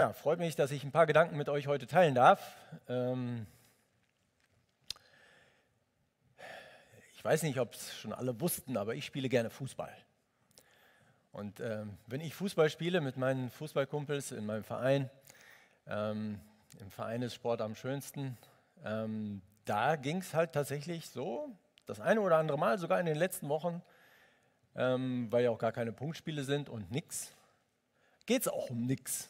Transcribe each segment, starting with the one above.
Ja, freut mich, dass ich ein paar Gedanken mit euch heute teilen darf. Ähm ich weiß nicht, ob es schon alle wussten, aber ich spiele gerne Fußball. Und ähm, wenn ich Fußball spiele mit meinen Fußballkumpels in meinem Verein, ähm, im Verein ist Sport am schönsten, ähm, da ging es halt tatsächlich so, das eine oder andere Mal, sogar in den letzten Wochen, ähm, weil ja auch gar keine Punktspiele sind und nichts, geht es auch um nichts.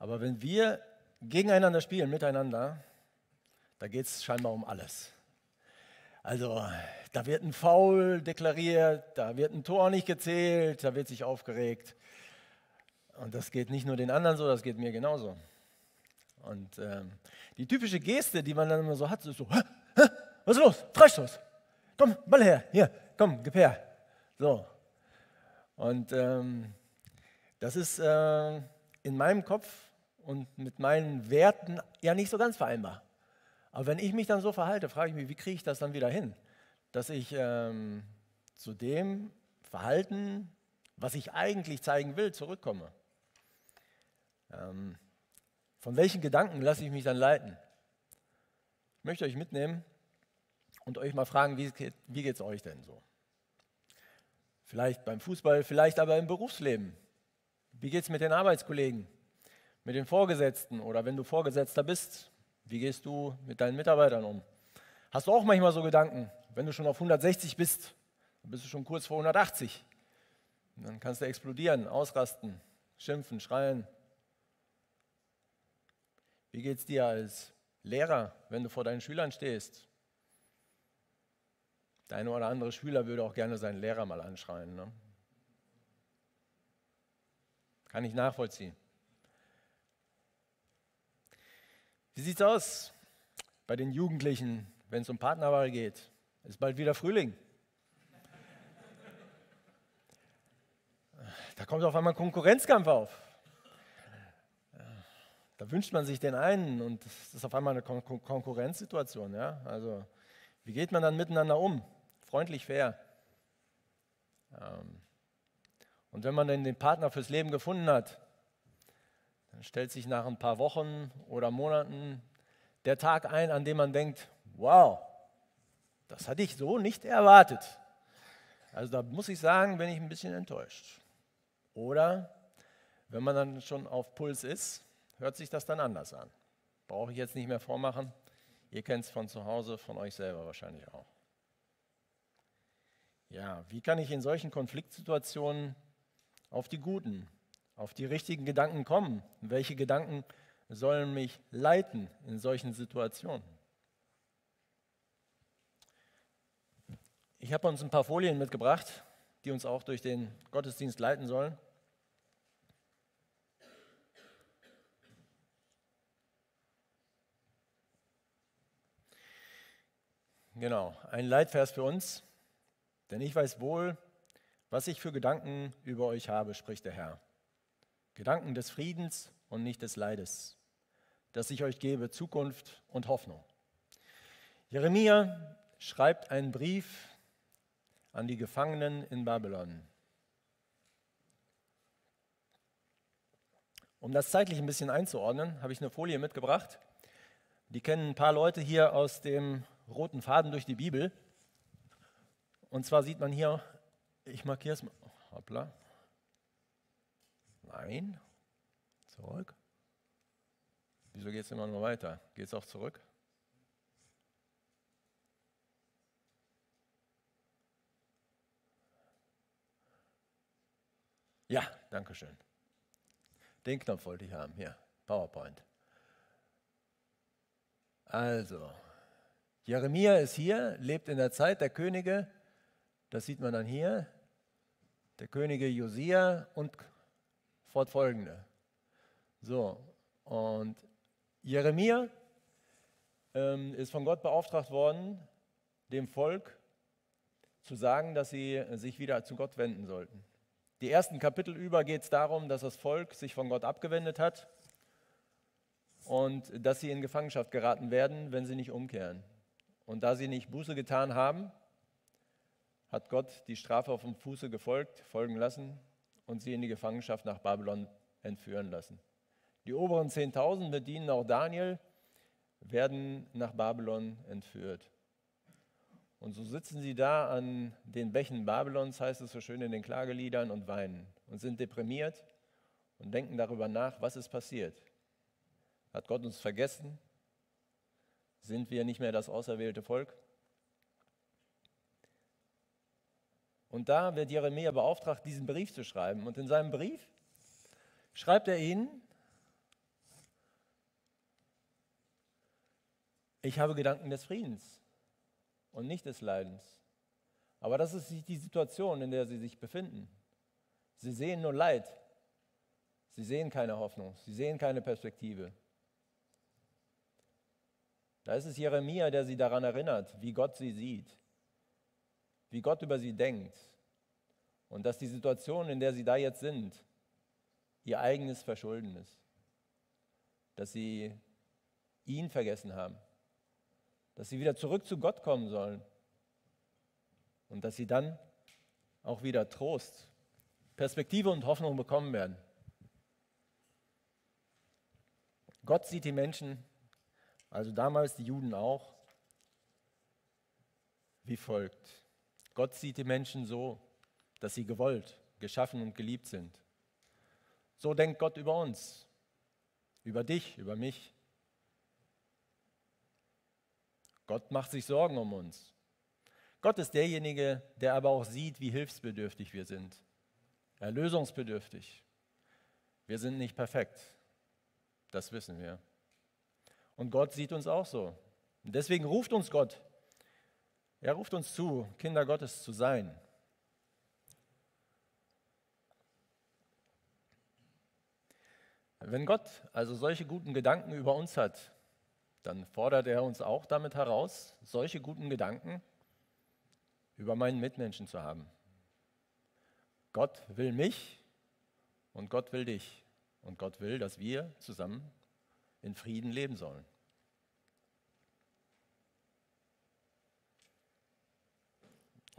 Aber wenn wir gegeneinander spielen, miteinander, da geht es scheinbar um alles. Also da wird ein Foul deklariert, da wird ein Tor nicht gezählt, da wird sich aufgeregt. Und das geht nicht nur den anderen so, das geht mir genauso. Und ähm, die typische Geste, die man dann immer so hat, ist so, hä, hä, was ist los? Freistoß. Komm, Ball her, hier, komm, gib her. So. Und ähm, das ist äh, in meinem Kopf und mit meinen Werten ja nicht so ganz vereinbar. Aber wenn ich mich dann so verhalte, frage ich mich, wie kriege ich das dann wieder hin? Dass ich ähm, zu dem Verhalten, was ich eigentlich zeigen will, zurückkomme. Ähm, von welchen Gedanken lasse ich mich dann leiten? Ich möchte euch mitnehmen und euch mal fragen, wie, wie geht es euch denn so? Vielleicht beim Fußball, vielleicht aber im Berufsleben. Wie geht es mit den Arbeitskollegen? Mit den Vorgesetzten oder wenn du Vorgesetzter bist, wie gehst du mit deinen Mitarbeitern um? Hast du auch manchmal so Gedanken, wenn du schon auf 160 bist, dann bist du schon kurz vor 180. Und dann kannst du explodieren, ausrasten, schimpfen, schreien. Wie geht es dir als Lehrer, wenn du vor deinen Schülern stehst? Der eine oder andere Schüler würde auch gerne seinen Lehrer mal anschreien. Ne? Kann ich nachvollziehen. Wie sieht es aus bei den Jugendlichen, wenn es um Partnerwahl geht? Ist bald wieder Frühling. Da kommt auf einmal ein Konkurrenzkampf auf. Da wünscht man sich den einen und es ist auf einmal eine Kon Konkurrenzsituation. Ja? Also, wie geht man dann miteinander um? Freundlich, fair. Ähm, und wenn man dann den Partner fürs Leben gefunden hat, dann stellt sich nach ein paar Wochen oder Monaten der Tag ein, an dem man denkt, wow, das hatte ich so nicht erwartet. Also da muss ich sagen, bin ich ein bisschen enttäuscht. Oder wenn man dann schon auf Puls ist, hört sich das dann anders an. Brauche ich jetzt nicht mehr vormachen. Ihr kennt es von zu Hause, von euch selber wahrscheinlich auch. Ja, wie kann ich in solchen Konfliktsituationen auf die guten auf die richtigen Gedanken kommen? Welche Gedanken sollen mich leiten in solchen Situationen? Ich habe uns ein paar Folien mitgebracht, die uns auch durch den Gottesdienst leiten sollen. Genau, ein Leitvers für uns. Denn ich weiß wohl, was ich für Gedanken über euch habe, spricht der Herr. Gedanken des Friedens und nicht des Leides, dass ich euch gebe Zukunft und Hoffnung. Jeremia schreibt einen Brief an die Gefangenen in Babylon. Um das zeitlich ein bisschen einzuordnen, habe ich eine Folie mitgebracht. Die kennen ein paar Leute hier aus dem roten Faden durch die Bibel. Und zwar sieht man hier, ich markiere es mal, hoppla, Nein. Zurück. Wieso geht es immer nur weiter? Geht es auch zurück? Ja, danke schön. Den Knopf wollte ich haben. Hier, PowerPoint. Also, Jeremia ist hier, lebt in der Zeit der Könige. Das sieht man dann hier. Der Könige Josia und fortfolgende. So, und Jeremia ähm, ist von Gott beauftragt worden, dem Volk zu sagen, dass sie sich wieder zu Gott wenden sollten. Die ersten Kapitel über geht es darum, dass das Volk sich von Gott abgewendet hat und dass sie in Gefangenschaft geraten werden, wenn sie nicht umkehren. Und da sie nicht Buße getan haben, hat Gott die Strafe auf dem Fuße gefolgt, folgen lassen und sie in die Gefangenschaft nach Babylon entführen lassen. Die oberen 10.000 bedienen auch Daniel, werden nach Babylon entführt. Und so sitzen sie da an den Bächen Babylons, heißt es so schön in den Klageliedern, und weinen und sind deprimiert und denken darüber nach, was ist passiert. Hat Gott uns vergessen? Sind wir nicht mehr das auserwählte Volk? Und da wird Jeremia beauftragt, diesen Brief zu schreiben. Und in seinem Brief schreibt er ihnen, ich habe Gedanken des Friedens und nicht des Leidens. Aber das ist die Situation, in der sie sich befinden. Sie sehen nur Leid. Sie sehen keine Hoffnung. Sie sehen keine Perspektive. Da ist es Jeremia, der sie daran erinnert, wie Gott sie sieht, wie Gott über sie denkt und dass die Situation, in der sie da jetzt sind, ihr eigenes Verschulden ist, dass sie ihn vergessen haben, dass sie wieder zurück zu Gott kommen sollen und dass sie dann auch wieder Trost, Perspektive und Hoffnung bekommen werden. Gott sieht die Menschen, also damals die Juden auch, wie folgt. Gott sieht die Menschen so, dass sie gewollt, geschaffen und geliebt sind. So denkt Gott über uns, über dich, über mich. Gott macht sich Sorgen um uns. Gott ist derjenige, der aber auch sieht, wie hilfsbedürftig wir sind, erlösungsbedürftig. Wir sind nicht perfekt, das wissen wir. Und Gott sieht uns auch so. Deswegen ruft uns Gott. Er ruft uns zu, Kinder Gottes zu sein. Wenn Gott also solche guten Gedanken über uns hat, dann fordert er uns auch damit heraus, solche guten Gedanken über meinen Mitmenschen zu haben. Gott will mich und Gott will dich und Gott will, dass wir zusammen in Frieden leben sollen.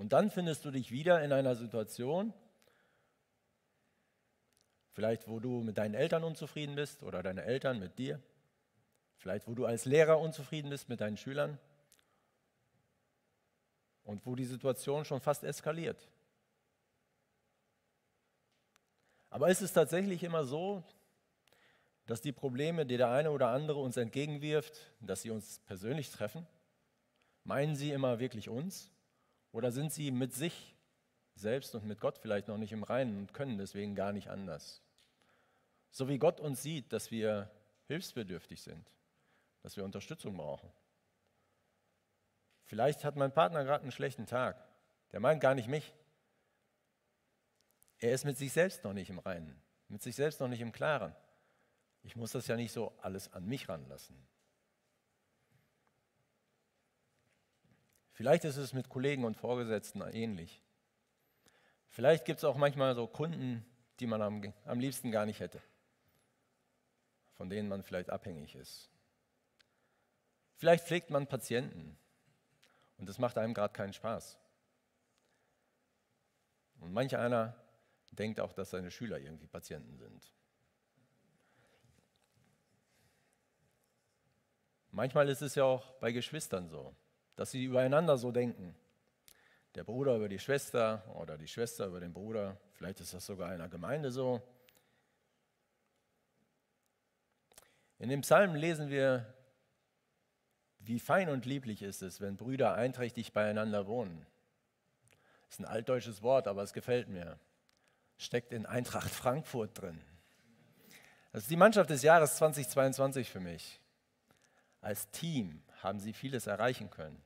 Und dann findest du dich wieder in einer Situation, Vielleicht, wo du mit deinen Eltern unzufrieden bist oder deine Eltern mit dir. Vielleicht, wo du als Lehrer unzufrieden bist mit deinen Schülern. Und wo die Situation schon fast eskaliert. Aber ist es tatsächlich immer so, dass die Probleme, die der eine oder andere uns entgegenwirft, dass sie uns persönlich treffen? Meinen sie immer wirklich uns? Oder sind sie mit sich selbst und mit Gott vielleicht noch nicht im Reinen und können deswegen gar nicht anders. So wie Gott uns sieht, dass wir hilfsbedürftig sind, dass wir Unterstützung brauchen. Vielleicht hat mein Partner gerade einen schlechten Tag. Der meint gar nicht mich. Er ist mit sich selbst noch nicht im Reinen, mit sich selbst noch nicht im Klaren. Ich muss das ja nicht so alles an mich ranlassen. Vielleicht ist es mit Kollegen und Vorgesetzten ähnlich. Vielleicht gibt es auch manchmal so Kunden, die man am, am liebsten gar nicht hätte, von denen man vielleicht abhängig ist. Vielleicht pflegt man Patienten und das macht einem gerade keinen Spaß. Und manch einer denkt auch, dass seine Schüler irgendwie Patienten sind. Manchmal ist es ja auch bei Geschwistern so, dass sie übereinander so denken der Bruder über die Schwester oder die Schwester über den Bruder. Vielleicht ist das sogar in einer Gemeinde so. In dem Psalm lesen wir, wie fein und lieblich ist es, wenn Brüder einträchtig beieinander wohnen. Das ist ein altdeutsches Wort, aber es gefällt mir. Steckt in Eintracht Frankfurt drin. Das ist die Mannschaft des Jahres 2022 für mich. Als Team haben sie vieles erreichen können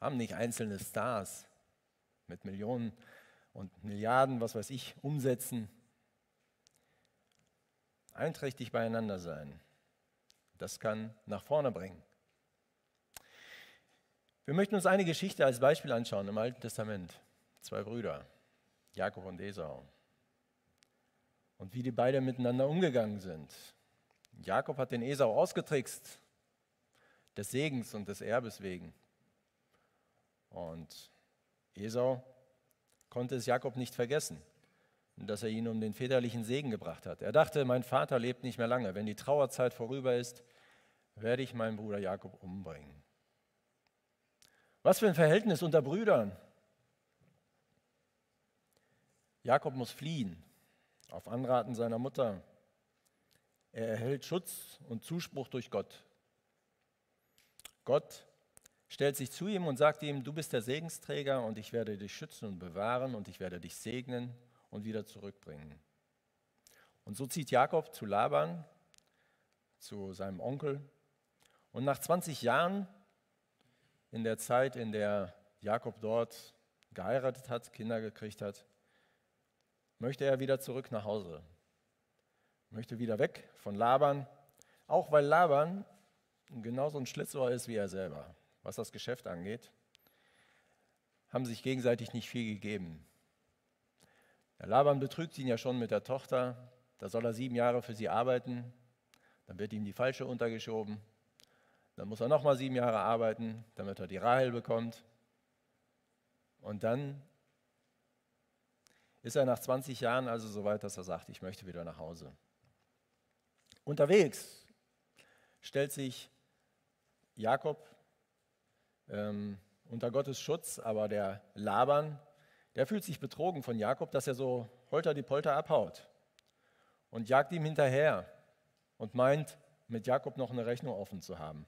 haben nicht einzelne Stars mit Millionen und Milliarden, was weiß ich, umsetzen. Einträchtig beieinander sein. Das kann nach vorne bringen. Wir möchten uns eine Geschichte als Beispiel anschauen im Alten Testament. Zwei Brüder, Jakob und Esau. Und wie die beiden miteinander umgegangen sind. Jakob hat den Esau ausgetrickst, des Segens und des Erbes wegen. Und Esau konnte es Jakob nicht vergessen. dass er ihn um den väterlichen Segen gebracht hat. Er dachte, mein Vater lebt nicht mehr lange. Wenn die Trauerzeit vorüber ist, werde ich meinen Bruder Jakob umbringen. Was für ein Verhältnis unter Brüdern. Jakob muss fliehen, auf Anraten seiner Mutter. Er erhält Schutz und Zuspruch durch Gott. Gott stellt sich zu ihm und sagt ihm, du bist der Segensträger und ich werde dich schützen und bewahren und ich werde dich segnen und wieder zurückbringen. Und so zieht Jakob zu Laban, zu seinem Onkel. Und nach 20 Jahren, in der Zeit, in der Jakob dort geheiratet hat, Kinder gekriegt hat, möchte er wieder zurück nach Hause. Möchte wieder weg von Laban, auch weil Laban genauso ein Schlitzohr ist wie er selber. Was das Geschäft angeht, haben sich gegenseitig nicht viel gegeben. Der Laban betrügt ihn ja schon mit der Tochter, da soll er sieben Jahre für sie arbeiten, dann wird ihm die falsche untergeschoben, dann muss er nochmal sieben Jahre arbeiten, damit er die Rahel bekommt. Und dann ist er nach 20 Jahren also so weit, dass er sagt, ich möchte wieder nach Hause. Unterwegs stellt sich Jakob ähm, unter Gottes Schutz, aber der Laban, der fühlt sich betrogen von Jakob, dass er so holter die Polter abhaut und jagt ihm hinterher und meint, mit Jakob noch eine Rechnung offen zu haben.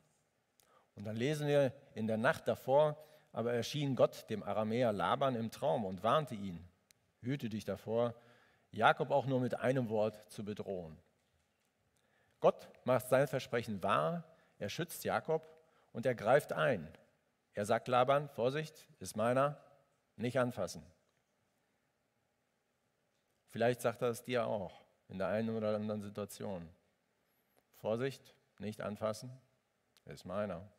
Und dann lesen wir in der Nacht davor, aber erschien Gott dem Aramäer Laban im Traum und warnte ihn, hüte dich davor, Jakob auch nur mit einem Wort zu bedrohen. Gott macht sein Versprechen wahr, er schützt Jakob und er greift ein. Er sagt Laban, Vorsicht, ist meiner, nicht anfassen. Vielleicht sagt er es dir auch in der einen oder anderen Situation. Vorsicht, nicht anfassen, ist meiner.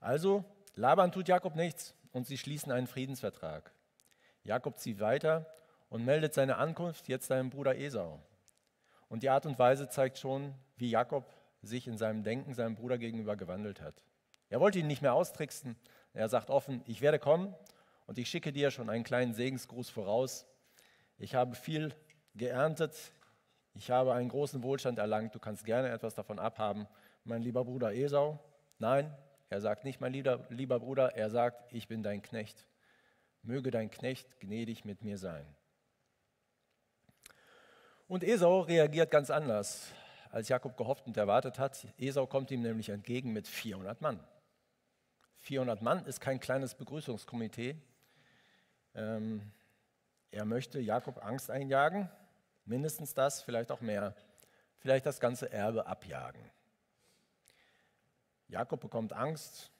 Also, Laban tut Jakob nichts und sie schließen einen Friedensvertrag. Jakob zieht weiter und meldet seine Ankunft jetzt seinem Bruder Esau. Und die Art und Weise zeigt schon, wie Jakob sich in seinem Denken seinem Bruder gegenüber gewandelt hat. Er wollte ihn nicht mehr austricksen. Er sagt offen, ich werde kommen und ich schicke dir schon einen kleinen Segensgruß voraus. Ich habe viel geerntet, ich habe einen großen Wohlstand erlangt, du kannst gerne etwas davon abhaben. Mein lieber Bruder Esau, nein, er sagt nicht mein lieber, lieber Bruder, er sagt, ich bin dein Knecht. Möge dein Knecht gnädig mit mir sein. Und Esau reagiert ganz anders als Jakob gehofft und erwartet hat. Esau kommt ihm nämlich entgegen mit 400 Mann. 400 Mann ist kein kleines Begrüßungskomitee. Ähm, er möchte Jakob Angst einjagen, mindestens das, vielleicht auch mehr, vielleicht das ganze Erbe abjagen. Jakob bekommt Angst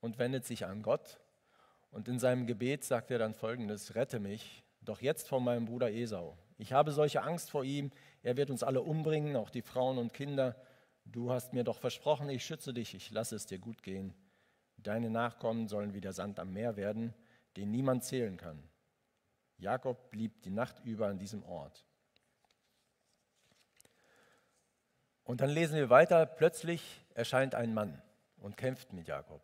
und wendet sich an Gott. Und in seinem Gebet sagt er dann folgendes, rette mich doch jetzt vor meinem Bruder Esau. Ich habe solche Angst vor ihm, er wird uns alle umbringen, auch die Frauen und Kinder. Du hast mir doch versprochen, ich schütze dich, ich lasse es dir gut gehen. Deine Nachkommen sollen wie der Sand am Meer werden, den niemand zählen kann. Jakob blieb die Nacht über an diesem Ort. Und dann lesen wir weiter, plötzlich erscheint ein Mann und kämpft mit Jakob.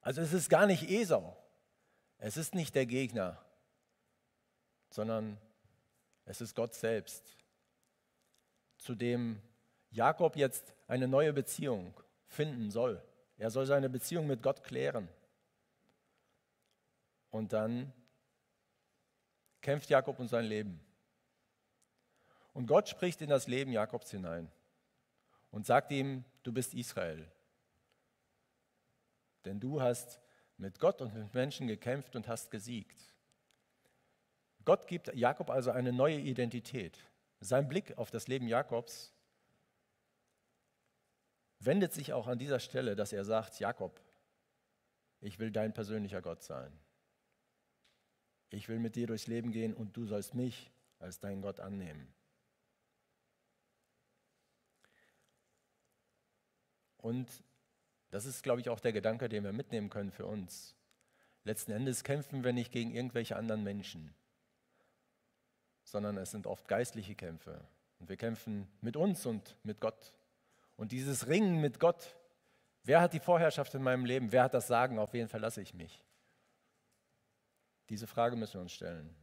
Also es ist gar nicht Esau, es ist nicht der Gegner, sondern es ist Gott selbst zu dem Jakob jetzt eine neue Beziehung finden soll. Er soll seine Beziehung mit Gott klären. Und dann kämpft Jakob um sein Leben. Und Gott spricht in das Leben Jakobs hinein und sagt ihm, du bist Israel. Denn du hast mit Gott und mit Menschen gekämpft und hast gesiegt. Gott gibt Jakob also eine neue Identität. Sein Blick auf das Leben Jakobs wendet sich auch an dieser Stelle, dass er sagt, Jakob, ich will dein persönlicher Gott sein. Ich will mit dir durchs Leben gehen und du sollst mich als dein Gott annehmen. Und das ist, glaube ich, auch der Gedanke, den wir mitnehmen können für uns. Letzten Endes kämpfen wir nicht gegen irgendwelche anderen Menschen sondern es sind oft geistliche Kämpfe. Und wir kämpfen mit uns und mit Gott. Und dieses Ringen mit Gott, wer hat die Vorherrschaft in meinem Leben? Wer hat das Sagen? Auf wen verlasse ich mich? Diese Frage müssen wir uns stellen.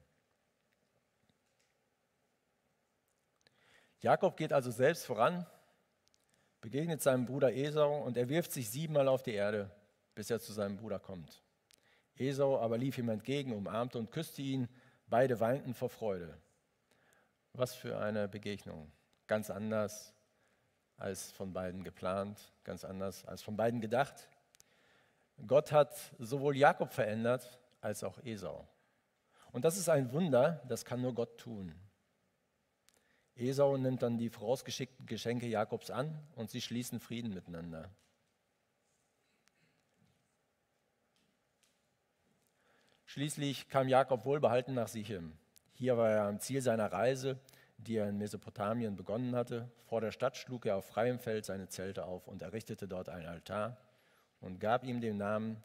Jakob geht also selbst voran, begegnet seinem Bruder Esau und er wirft sich siebenmal auf die Erde, bis er zu seinem Bruder kommt. Esau aber lief ihm entgegen, umarmte und küsste ihn. Beide weinten vor Freude. Was für eine Begegnung. Ganz anders als von beiden geplant, ganz anders als von beiden gedacht. Gott hat sowohl Jakob verändert als auch Esau. Und das ist ein Wunder, das kann nur Gott tun. Esau nimmt dann die vorausgeschickten Geschenke Jakobs an und sie schließen Frieden miteinander. Schließlich kam Jakob wohlbehalten nach Sichem. Hier war er am Ziel seiner Reise, die er in Mesopotamien begonnen hatte. Vor der Stadt schlug er auf freiem Feld seine Zelte auf und errichtete dort einen Altar und gab ihm den Namen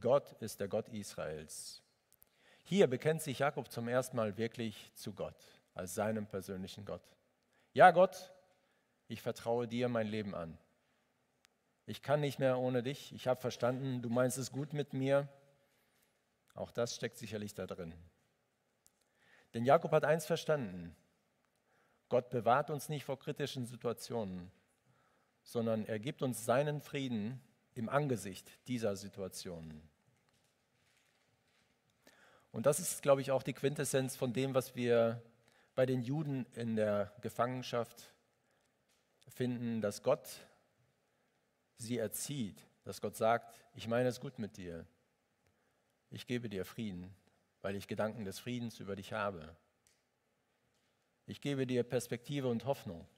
Gott ist der Gott Israels. Hier bekennt sich Jakob zum ersten Mal wirklich zu Gott als seinem persönlichen Gott. Ja, Gott, ich vertraue dir mein Leben an. Ich kann nicht mehr ohne dich. Ich habe verstanden, du meinst es gut mit mir. Auch das steckt sicherlich da drin. Denn Jakob hat eins verstanden. Gott bewahrt uns nicht vor kritischen Situationen, sondern er gibt uns seinen Frieden im Angesicht dieser Situationen. Und das ist, glaube ich, auch die Quintessenz von dem, was wir bei den Juden in der Gefangenschaft finden, dass Gott sie erzieht, dass Gott sagt, ich meine es gut mit dir, ich gebe dir Frieden, weil ich Gedanken des Friedens über dich habe. Ich gebe dir Perspektive und Hoffnung.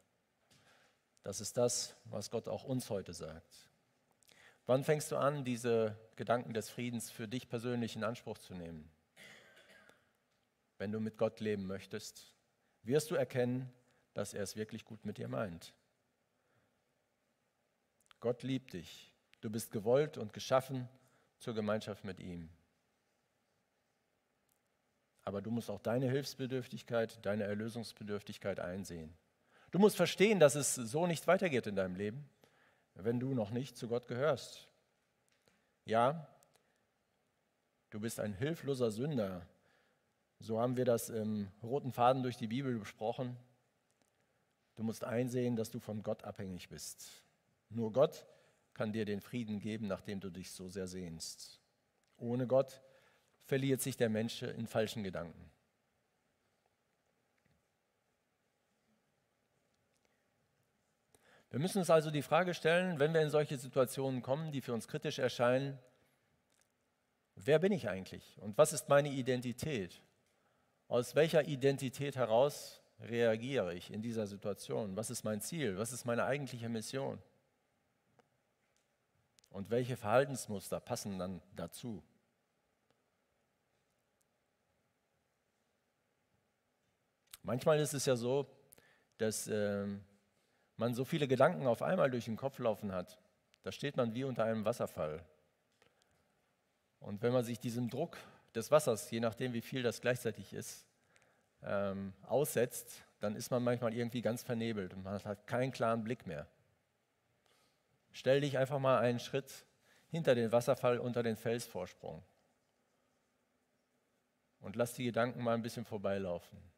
Das ist das, was Gott auch uns heute sagt. Wann fängst du an, diese Gedanken des Friedens für dich persönlich in Anspruch zu nehmen? Wenn du mit Gott leben möchtest, wirst du erkennen, dass er es wirklich gut mit dir meint. Gott liebt dich. Du bist gewollt und geschaffen zur Gemeinschaft mit ihm. Aber du musst auch deine Hilfsbedürftigkeit, deine Erlösungsbedürftigkeit einsehen. Du musst verstehen, dass es so nicht weitergeht in deinem Leben, wenn du noch nicht zu Gott gehörst. Ja, du bist ein hilfloser Sünder, so haben wir das im roten Faden durch die Bibel besprochen. Du musst einsehen, dass du von Gott abhängig bist. Nur Gott kann dir den Frieden geben, nachdem du dich so sehr sehnst. Ohne Gott verliert sich der Mensch in falschen Gedanken. Wir müssen uns also die Frage stellen, wenn wir in solche Situationen kommen, die für uns kritisch erscheinen, wer bin ich eigentlich und was ist meine Identität? Aus welcher Identität heraus reagiere ich in dieser Situation? Was ist mein Ziel? Was ist meine eigentliche Mission? Und welche Verhaltensmuster passen dann dazu? Manchmal ist es ja so, dass äh, man so viele Gedanken auf einmal durch den Kopf laufen hat. Da steht man wie unter einem Wasserfall. Und wenn man sich diesem Druck des Wassers, je nachdem wie viel das gleichzeitig ist, ähm, aussetzt, dann ist man manchmal irgendwie ganz vernebelt und man hat keinen klaren Blick mehr. Stell dich einfach mal einen Schritt hinter den Wasserfall unter den Felsvorsprung und lass die Gedanken mal ein bisschen vorbeilaufen.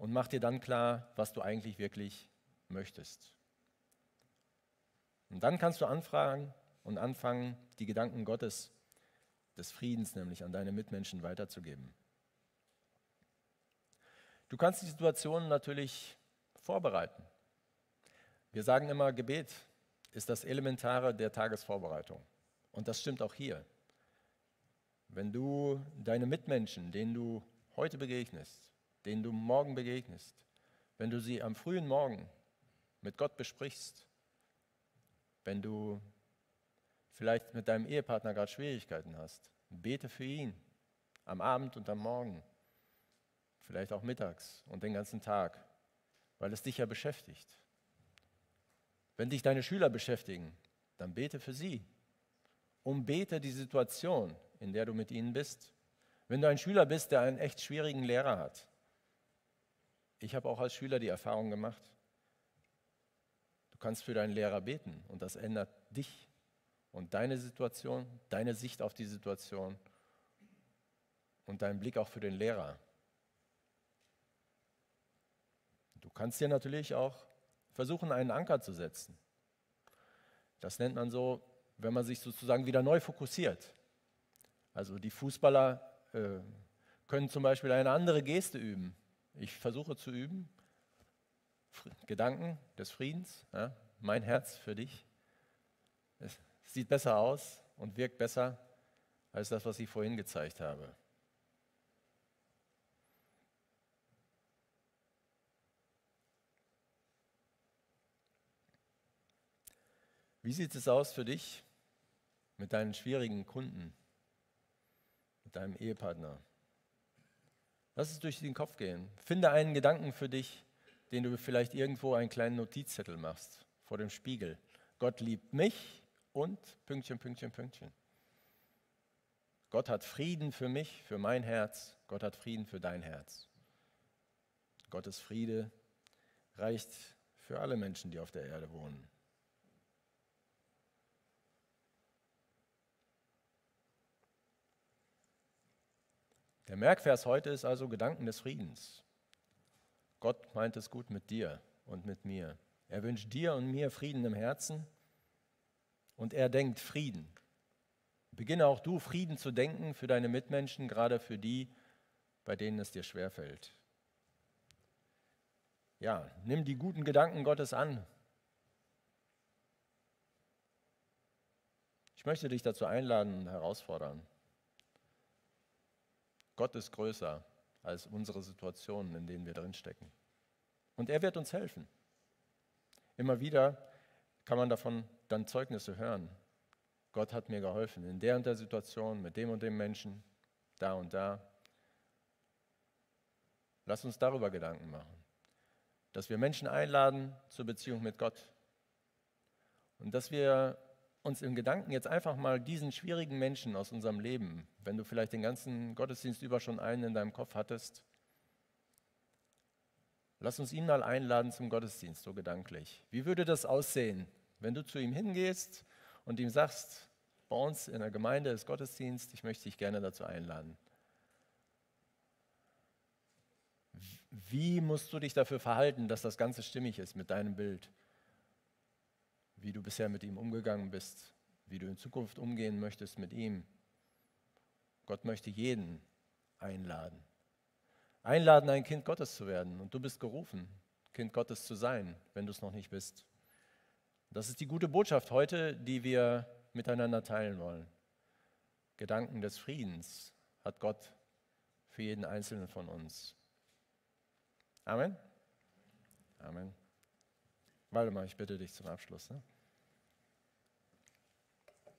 Und mach dir dann klar, was du eigentlich wirklich möchtest. Und dann kannst du anfragen und anfangen, die Gedanken Gottes des Friedens nämlich an deine Mitmenschen weiterzugeben. Du kannst die Situation natürlich vorbereiten. Wir sagen immer, Gebet ist das Elementare der Tagesvorbereitung. Und das stimmt auch hier. Wenn du deine Mitmenschen, denen du heute begegnest, denen du morgen begegnest, wenn du sie am frühen Morgen mit Gott besprichst, wenn du vielleicht mit deinem Ehepartner gerade Schwierigkeiten hast, bete für ihn am Abend und am Morgen, vielleicht auch mittags und den ganzen Tag, weil es dich ja beschäftigt. Wenn dich deine Schüler beschäftigen, dann bete für sie. Umbete die Situation, in der du mit ihnen bist. Wenn du ein Schüler bist, der einen echt schwierigen Lehrer hat. Ich habe auch als Schüler die Erfahrung gemacht, du kannst für deinen Lehrer beten und das ändert dich und deine Situation, deine Sicht auf die Situation und deinen Blick auch für den Lehrer. Du kannst dir natürlich auch versuchen, einen Anker zu setzen. Das nennt man so, wenn man sich sozusagen wieder neu fokussiert. Also die Fußballer äh, können zum Beispiel eine andere Geste üben. Ich versuche zu üben, Gedanken des Friedens, ja, mein Herz für dich. Es sieht besser aus und wirkt besser als das, was ich vorhin gezeigt habe. Wie sieht es aus für dich mit deinen schwierigen Kunden, mit deinem Ehepartner? Lass es durch den Kopf gehen. Finde einen Gedanken für dich, den du vielleicht irgendwo einen kleinen Notizzettel machst vor dem Spiegel. Gott liebt mich und Pünktchen, Pünktchen, Pünktchen. Gott hat Frieden für mich, für mein Herz. Gott hat Frieden für dein Herz. Gottes Friede reicht für alle Menschen, die auf der Erde wohnen. Der Merkvers heute ist also Gedanken des Friedens. Gott meint es gut mit dir und mit mir. Er wünscht dir und mir Frieden im Herzen und er denkt Frieden. Beginne auch du Frieden zu denken für deine Mitmenschen, gerade für die, bei denen es dir schwerfällt. Ja, nimm die guten Gedanken Gottes an. Ich möchte dich dazu einladen und herausfordern. Gott ist größer als unsere Situationen, in denen wir drinstecken. Und er wird uns helfen. Immer wieder kann man davon dann Zeugnisse hören. Gott hat mir geholfen in der und der Situation, mit dem und dem Menschen, da und da. Lass uns darüber Gedanken machen, dass wir Menschen einladen zur Beziehung mit Gott und dass wir uns im Gedanken jetzt einfach mal diesen schwierigen Menschen aus unserem Leben, wenn du vielleicht den ganzen Gottesdienst über schon einen in deinem Kopf hattest, lass uns ihn mal einladen zum Gottesdienst, so gedanklich. Wie würde das aussehen, wenn du zu ihm hingehst und ihm sagst, bei uns in der Gemeinde ist Gottesdienst, ich möchte dich gerne dazu einladen. Wie musst du dich dafür verhalten, dass das Ganze stimmig ist mit deinem Bild? Wie du bisher mit ihm umgegangen bist, wie du in Zukunft umgehen möchtest mit ihm. Gott möchte jeden einladen. Einladen, ein Kind Gottes zu werden. Und du bist gerufen, Kind Gottes zu sein, wenn du es noch nicht bist. Das ist die gute Botschaft heute, die wir miteinander teilen wollen. Gedanken des Friedens hat Gott für jeden Einzelnen von uns. Amen. Amen. Waldemar, ich bitte dich zum Abschluss. Ne?